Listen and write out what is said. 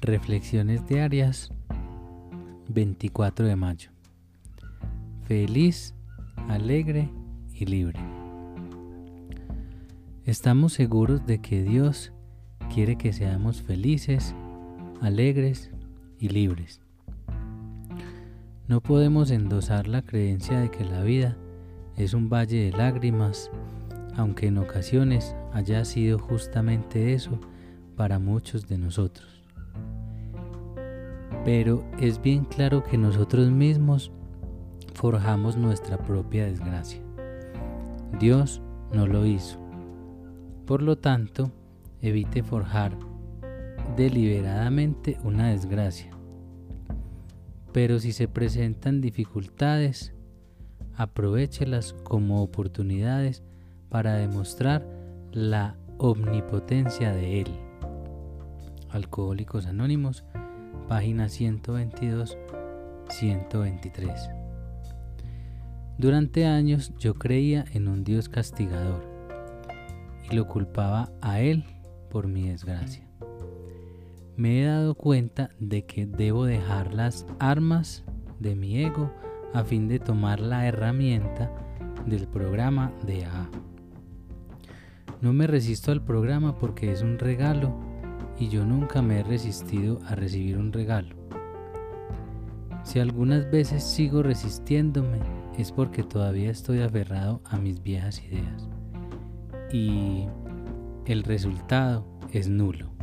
Reflexiones diarias 24 de mayo. Feliz, alegre y libre. Estamos seguros de que Dios quiere que seamos felices, alegres y libres. No podemos endosar la creencia de que la vida es un valle de lágrimas, aunque en ocasiones haya sido justamente eso para muchos de nosotros pero es bien claro que nosotros mismos forjamos nuestra propia desgracia. Dios no lo hizo. Por lo tanto, evite forjar deliberadamente una desgracia. Pero si se presentan dificultades, aprovechelas como oportunidades para demostrar la omnipotencia de Él. Alcohólicos Anónimos página 122-123. Durante años yo creía en un Dios castigador y lo culpaba a Él por mi desgracia. Me he dado cuenta de que debo dejar las armas de mi ego a fin de tomar la herramienta del programa de A. No me resisto al programa porque es un regalo y yo nunca me he resistido a recibir un regalo. Si algunas veces sigo resistiéndome es porque todavía estoy aferrado a mis viejas ideas y el resultado es nulo.